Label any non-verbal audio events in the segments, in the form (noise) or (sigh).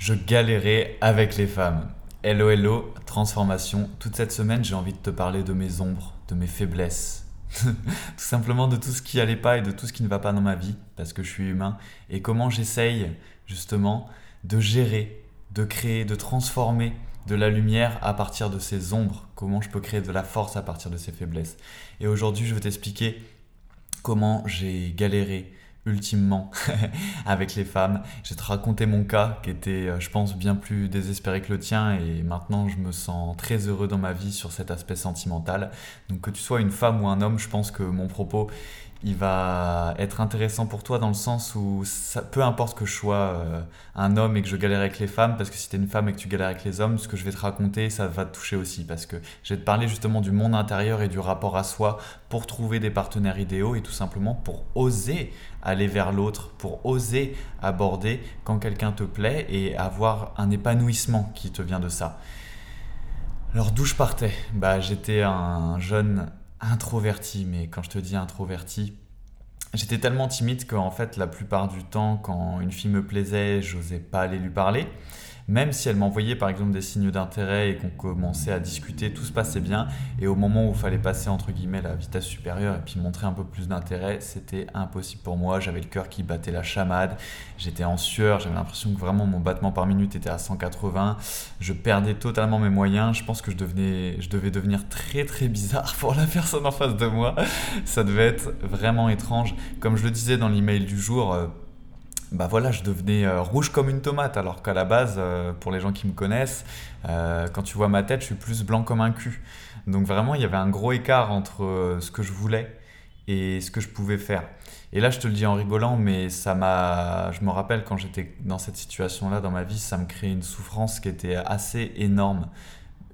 Je galérais avec les femmes. Hello, hello, transformation. Toute cette semaine, j'ai envie de te parler de mes ombres, de mes faiblesses. (laughs) tout simplement de tout ce qui allait pas et de tout ce qui ne va pas dans ma vie, parce que je suis humain. Et comment j'essaye, justement, de gérer, de créer, de transformer de la lumière à partir de ces ombres. Comment je peux créer de la force à partir de ces faiblesses. Et aujourd'hui, je vais t'expliquer comment j'ai galéré ultimement (laughs) avec les femmes. Je vais te raconter mon cas qui était, euh, je pense, bien plus désespéré que le tien et maintenant je me sens très heureux dans ma vie sur cet aspect sentimental. Donc que tu sois une femme ou un homme, je pense que mon propos il va être intéressant pour toi dans le sens où peu importe que je sois euh, un homme et que je galère avec les femmes, parce que si tu es une femme et que tu galères avec les hommes, ce que je vais te raconter, ça va te toucher aussi, parce que je vais te parler justement du monde intérieur et du rapport à soi pour trouver des partenaires idéaux et tout simplement pour oser aller vers l'autre, pour oser aborder quand quelqu'un te plaît et avoir un épanouissement qui te vient de ça. Alors d'où je partais? Bah j'étais un jeune introverti, mais quand je te dis introverti, j'étais tellement timide qu'en fait, la plupart du temps, quand une fille me plaisait, j'osais pas aller lui parler même si elle m'envoyait par exemple des signes d'intérêt et qu'on commençait à discuter, tout se passait bien. Et au moment où il fallait passer entre guillemets la vitesse supérieure et puis montrer un peu plus d'intérêt, c'était impossible pour moi. J'avais le cœur qui battait la chamade, j'étais en sueur, j'avais l'impression que vraiment mon battement par minute était à 180. Je perdais totalement mes moyens. Je pense que je, je devais devenir très très bizarre pour la personne en face de moi. Ça devait être vraiment étrange. Comme je le disais dans l'email du jour, euh, bah voilà, je devenais euh, rouge comme une tomate, alors qu'à la base, euh, pour les gens qui me connaissent, euh, quand tu vois ma tête, je suis plus blanc comme un cul. Donc vraiment, il y avait un gros écart entre ce que je voulais et ce que je pouvais faire. Et là, je te le dis en rigolant, mais ça m'a. Je me rappelle quand j'étais dans cette situation-là dans ma vie, ça me créait une souffrance qui était assez énorme.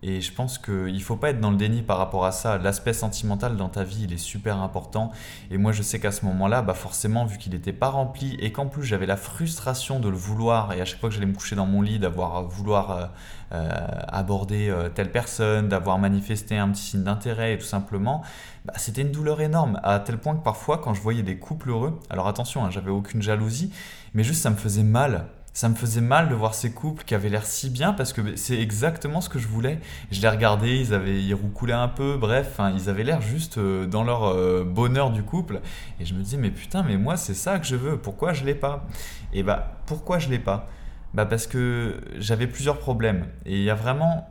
Et je pense qu'il ne faut pas être dans le déni par rapport à ça. L'aspect sentimental dans ta vie, il est super important. Et moi, je sais qu'à ce moment-là, bah forcément, vu qu'il n'était pas rempli et qu'en plus j'avais la frustration de le vouloir, et à chaque fois que j'allais me coucher dans mon lit, d'avoir vouloir euh, euh, aborder euh, telle personne, d'avoir manifesté un petit signe d'intérêt tout simplement, bah, c'était une douleur énorme. À tel point que parfois, quand je voyais des couples heureux, alors attention, hein, j'avais aucune jalousie, mais juste ça me faisait mal ça me faisait mal de voir ces couples qui avaient l'air si bien parce que c'est exactement ce que je voulais. Je les regardais, ils avaient ils roucoulaient un peu, bref, ils avaient l'air juste euh, dans leur euh, bonheur du couple. Et je me disais, mais putain, mais moi c'est ça que je veux, pourquoi je l'ai pas? Et bah, pourquoi je l'ai pas? Bah parce que j'avais plusieurs problèmes. Et il y a vraiment,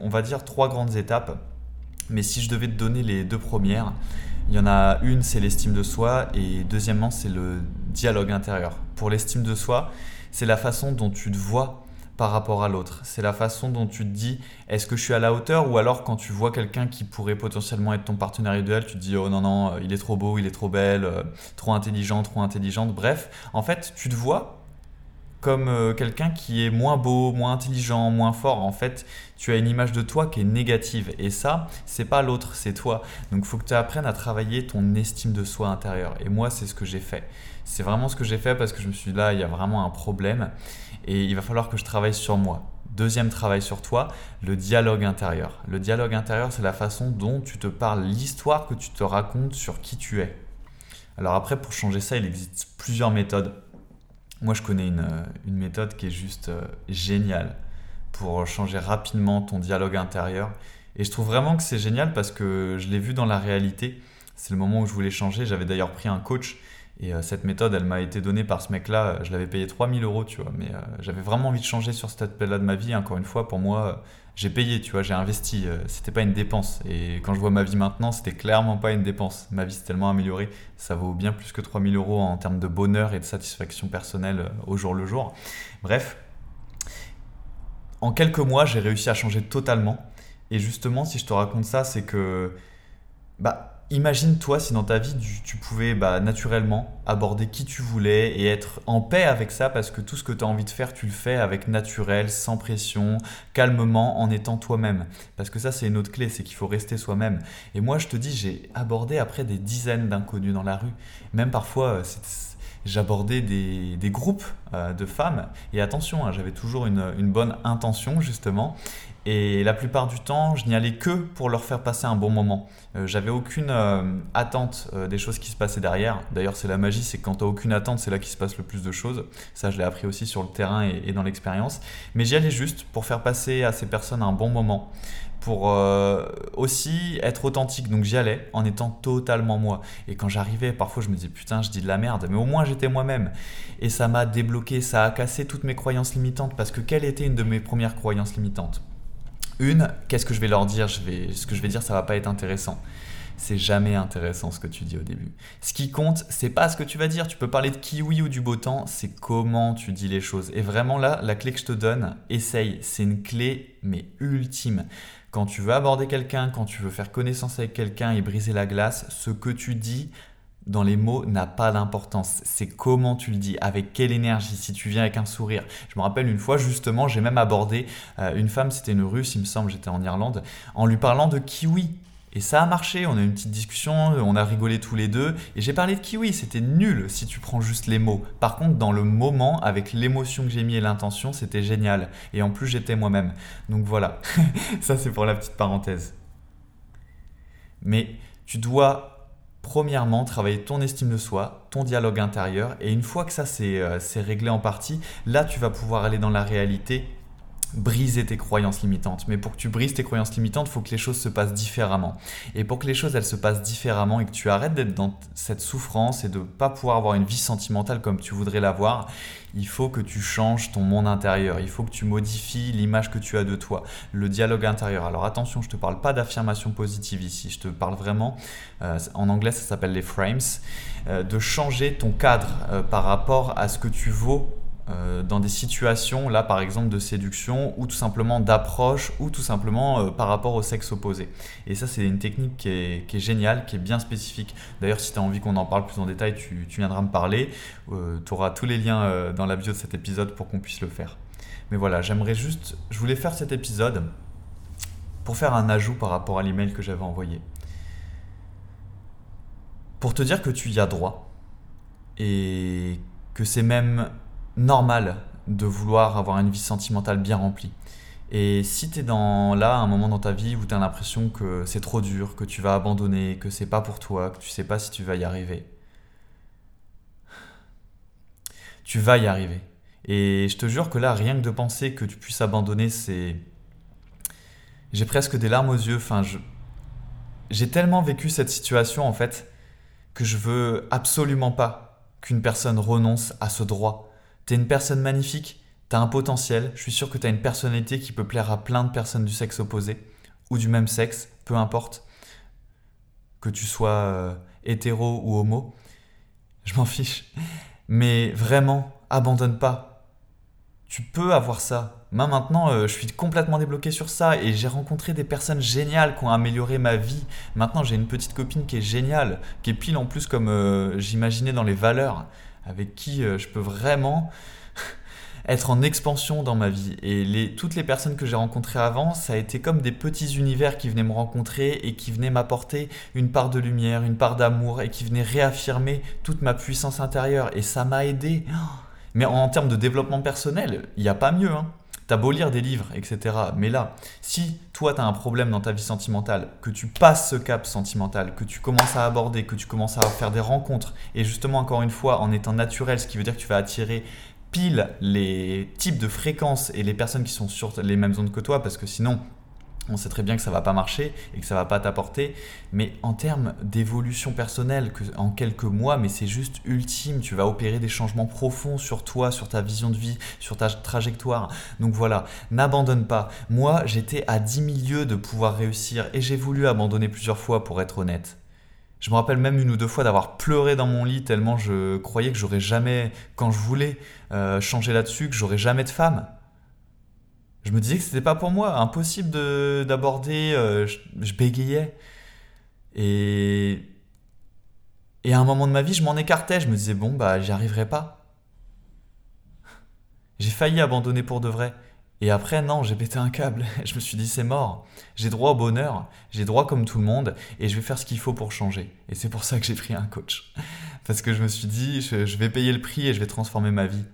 on va dire, trois grandes étapes. Mais si je devais te donner les deux premières, il y en a une, c'est l'estime de soi, et deuxièmement, c'est le dialogue intérieur. Pour l'estime de soi, c'est la façon dont tu te vois par rapport à l'autre. C'est la façon dont tu te dis est-ce que je suis à la hauteur ou alors quand tu vois quelqu'un qui pourrait potentiellement être ton partenaire idéal, tu te dis oh non non, euh, il est trop beau, il est trop belle, euh, trop intelligent, trop intelligente. Bref, en fait, tu te vois comme euh, quelqu'un qui est moins beau, moins intelligent, moins fort. En fait, tu as une image de toi qui est négative. Et ça, c'est pas l'autre, c'est toi. Donc, il faut que tu apprennes à travailler ton estime de soi intérieure. Et moi, c'est ce que j'ai fait. C'est vraiment ce que j'ai fait parce que je me suis dit là, il y a vraiment un problème. Et il va falloir que je travaille sur moi. Deuxième travail sur toi, le dialogue intérieur. Le dialogue intérieur, c'est la façon dont tu te parles, l'histoire que tu te racontes sur qui tu es. Alors après, pour changer ça, il existe plusieurs méthodes. Moi, je connais une, euh, méthode qui est juste euh, géniale pour changer rapidement ton dialogue intérieur. Et je trouve vraiment que c'est génial parce que je l'ai vu dans la réalité. C'est le moment où je voulais changer. J'avais d'ailleurs pris un coach et euh, cette méthode, elle m'a été donnée par ce mec-là. Je l'avais payé 3000 euros, tu vois. Mais j'avais vraiment envie de changer sur cet aspect-là de ma vie. Encore une fois, pour moi, j'ai payé, tu vois, j'ai investi. Euh, c'était pas une dépense. Et quand je vois ma vie maintenant, c'était clairement pas une dépense. Ma vie s'est tellement améliorée. Ça vaut bien plus que 3000 euros en termes de bonheur et de satisfaction personnelle euh, au jour le jour. Bref, en quelques mois, j'ai réussi à changer totalement. Et justement, si je te raconte ça, c'est que. Bah, Imagine-toi si dans ta vie tu, pouvais bah, naturellement aborder qui tu voulais et être en paix avec ça parce que tout ce que tu as envie de faire, tu le fais avec naturel, sans pression, calmement, en étant toi-même. Parce que ça, c'est une autre clé, c'est qu'il faut rester soi-même. Et moi, je te dis, j'ai abordé après des dizaines d'inconnus dans la rue. Même parfois, euh, j'abordais des, groupes euh, de femmes. Et attention, hein, j'avais toujours une, bonne intention, justement. Et la plupart du temps, je n'y allais que pour leur faire passer un bon moment. Euh, j'avais aucune euh, attente euh, des choses qui se passaient derrière. D'ailleurs, c'est la magie, c'est que quand tu aucune attente, c'est là qu'il se passe le plus de choses. Ça, je l'ai appris aussi sur le terrain et, dans l'expérience. Mais j'y allais juste pour faire passer à ces personnes un bon moment. Pour aussi être authentique. Donc j'y allais en étant totalement moi. Et quand j'arrivais, parfois je me disais putain, je dis de la merde. Mais au moins j'étais moi-même. Et ça m'a débloqué, ça a cassé toutes mes croyances limitantes. Parce que quelle était une de mes premières croyances limitantes? Une, qu'est-ce que je vais leur dire? Je vais, Ce que je vais dire, ça va pas être intéressant. C'est jamais intéressant ce que tu dis au début. Ce qui compte, c'est pas ce que tu vas dire. Tu peux parler de kiwi ou du beau temps, c'est comment tu dis les choses. Et vraiment là, la clé que je te donne, essaye. C'est une clé, mais ultime. Quand tu veux aborder quelqu'un, quand tu veux faire connaissance avec quelqu'un et briser la glace, ce que tu dis, dans les mots n'a pas d'importance. C'est comment tu le dis, avec quelle énergie, si tu viens avec un sourire. Je me rappelle une fois, justement, j'ai même abordé euh, une femme, c'était une russe, il me semble, j'étais en Irlande, en lui parlant de kiwi. Et ça a marché, on a eu une petite discussion, on a rigolé tous les deux, et j'ai parlé de kiwi, c'était nul si tu prends juste les mots. Par contre, dans le moment, avec l'émotion que j'ai mis et l'intention, c'était génial. Et en plus, j'étais moi-même. Donc voilà, (laughs) ça c'est pour la petite parenthèse. Mais tu dois Premièrement, travailler ton estime de soi, ton dialogue intérieur, et une fois que ça euh, c'est réglé en partie, là tu vas pouvoir aller dans la réalité briser tes croyances limitantes. Mais pour que tu brises tes croyances limitantes, il faut que les choses se passent différemment. Et pour que les choses elles se passent différemment et que tu arrêtes d'être dans cette souffrance et de ne pas pouvoir avoir une vie sentimentale comme tu voudrais l'avoir, il faut que tu changes ton monde intérieur. Il faut que tu modifies l'image que tu as de toi, le dialogue intérieur. Alors attention, je ne te parle pas d'affirmation positive ici. Je te parle vraiment, euh, en anglais ça s'appelle les frames, euh, de changer ton cadre euh, par rapport à ce que tu vaux euh, dans des situations, là par exemple de séduction, ou tout simplement d'approche, ou tout simplement euh, par rapport au sexe opposé. Et ça c'est une technique qui est, géniale, qui est bien spécifique. D'ailleurs si tu as envie qu'on en parle plus en détail, tu, viendras me parler. Euh, tu auras tous les liens dans la bio de cet épisode pour qu'on puisse le faire. Mais voilà, j'aimerais juste, je voulais faire cet épisode pour faire un ajout par rapport à l'email que j'avais envoyé. Pour te dire que tu y as droit. Et que c'est même normal de vouloir avoir une vie sentimentale bien remplie. Et si tu es dans là un moment dans ta vie où tu as l'impression que c'est trop dur, que tu vas abandonner, que c'est pas pour toi, que tu sais pas si tu vas y arriver, tu vas y arriver. Et je te jure que là, rien que de penser que tu puisses abandonner, c'est. J'ai presque des larmes aux yeux. Enfin, je... j'ai tellement vécu cette situation en fait que je veux absolument pas qu'une personne renonce à ce droit T'es une personne magnifique, t'as un potentiel, je suis sûr que t'as une personnalité qui peut plaire à plein de personnes du sexe opposé ou du même sexe, peu importe, que tu sois euh, hétéro ou homo, je m'en fiche. Mais vraiment, abandonne pas. Tu peux avoir ça. Moi maintenant, euh, je suis complètement débloqué sur ça et j'ai rencontré des personnes géniales qui ont amélioré ma vie. Maintenant, j'ai une petite copine qui est géniale, qui est pile en plus comme euh, j'imaginais dans les valeurs avec qui euh, je peux vraiment (laughs) être en expansion dans ma vie. Et les, toutes les personnes que j'ai rencontrées avant, ça a été comme des petits univers qui venaient me rencontrer et qui venaient m'apporter une part de lumière, une part d'amour et qui venaient réaffirmer toute ma puissance intérieure. Et ça m'a aidé. (gasps) Mais en termes de développement personnel, il n'y a pas mieux. Hein. T'as beau lire des livres, etc. Mais là, si toi, tu as un problème dans ta vie sentimentale, que tu passes ce cap sentimental, que tu commences à aborder, que tu commences à faire des rencontres, et justement, encore une fois, en étant naturel, ce qui veut dire que tu vas attirer pile les types de fréquences et les personnes qui sont sur les mêmes ondes que toi, parce que sinon, on sait très bien que ça va pas marcher et que ça va pas t'apporter, mais en termes d'évolution personnelle, que en quelques mois, mais c'est juste ultime, tu vas opérer des changements profonds sur toi, sur ta vision de vie, sur ta trajectoire. Donc voilà, n'abandonne pas. Moi, j'étais à 10 milieux de pouvoir réussir et j'ai voulu abandonner plusieurs fois pour être honnête. Je me rappelle même une ou deux fois d'avoir pleuré dans mon lit tellement je croyais que j'aurais jamais, quand je voulais euh, changer là-dessus, que j'aurais jamais de femme je me disais que c'était pas pour moi, impossible d'aborder, euh, je, bégayais. Et, et à un moment de ma vie, je m'en écartais, je me disais, bon, bah, j'y arriverai pas. (laughs) J'ai failli abandonner pour de vrai. Et après, non, j'ai pété un câble. (laughs) Je me suis dit, c'est mort. J'ai droit au bonheur, j'ai droit comme tout le monde, et je vais faire ce qu'il faut pour changer. Et c'est pour ça que j'ai pris un coach. (laughs) Parce que je me suis dit, je vais payer le prix et je vais transformer ma vie.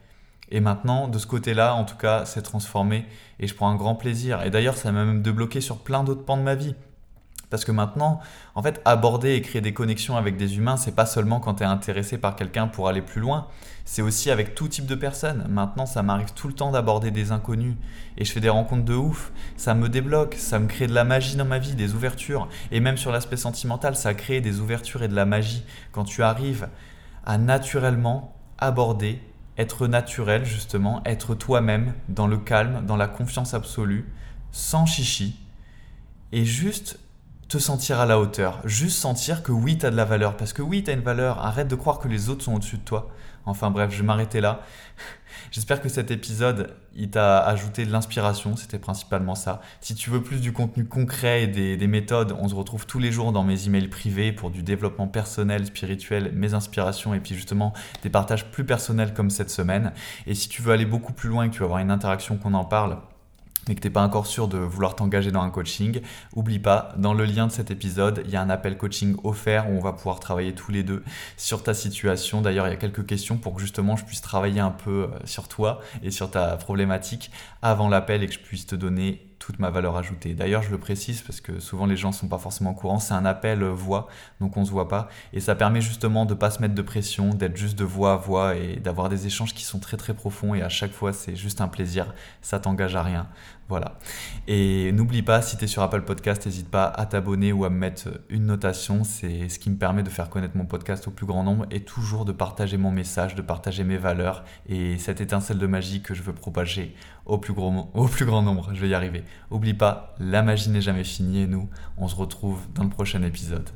Et maintenant, de ce côté-là, en tout cas, c'est transformé et je prends un grand plaisir. Et d'ailleurs, ça m'a même débloqué sur plein d'autres pans de ma vie. Parce que maintenant, en fait, aborder et créer des connexions avec des humains, c'est pas seulement quand tu es intéressé par quelqu'un pour aller plus loin, c'est aussi avec tout type de personnes. Maintenant, ça m'arrive tout le temps d'aborder des inconnus et je fais des rencontres de ouf. Ça me débloque, ça me crée de la magie dans ma vie, des ouvertures. Et même sur l'aspect sentimental, ça crée des ouvertures et de la magie quand tu arrives à naturellement aborder, être naturel justement, être toi-même dans le calme, dans la confiance absolue, sans chichi et juste te sentir à la hauteur, juste sentir que oui, tu as de la valeur, parce que oui, tu as une valeur, arrête de croire que les autres sont au-dessus de toi. Enfin bref, je vais m'arrêter là. (laughs) J'espère que cet épisode, il t'a ajouté de l'inspiration, c'était principalement ça. Si tu veux plus du contenu concret et des, des, méthodes, on se retrouve tous les jours dans mes emails privés pour du développement personnel, spirituel, mes inspirations et puis justement des partages plus personnels comme cette semaine. Et si tu veux aller beaucoup plus loin et que tu veux avoir une interaction qu'on en parle, mais que tu n'es pas encore sûr de vouloir t'engager dans un coaching, oublie pas, dans le lien de cet épisode, il y a un appel coaching offert où on va pouvoir travailler tous les deux sur ta situation. D'ailleurs, il y a quelques questions pour que justement je puisse travailler un peu euh, sur toi et sur ta problématique avant l'appel et que je puisse te donner toute ma valeur ajoutée. D'ailleurs, je le précise parce que souvent les gens ne sont pas forcément au courant, c'est un appel voix, donc on ne se voit pas. Et ça permet justement de ne pas se mettre de pression, d'être juste de voix à voix et d'avoir des échanges qui sont très très profonds et à chaque fois c'est juste un plaisir, ça t'engage à rien. Voilà. Et n'oublie pas, si tu es sur Apple Podcast, n'hésite pas à t'abonner ou à me mettre une notation. C'est ce qui me permet de faire connaître mon podcast au plus grand nombre et toujours de partager mon message, de partager mes valeurs et cette étincelle de magie que je veux propager au plus, grand nombre. Je vais y arriver. Oublie pas, la magie n'est jamais finie et nous, on se retrouve dans le prochain épisode.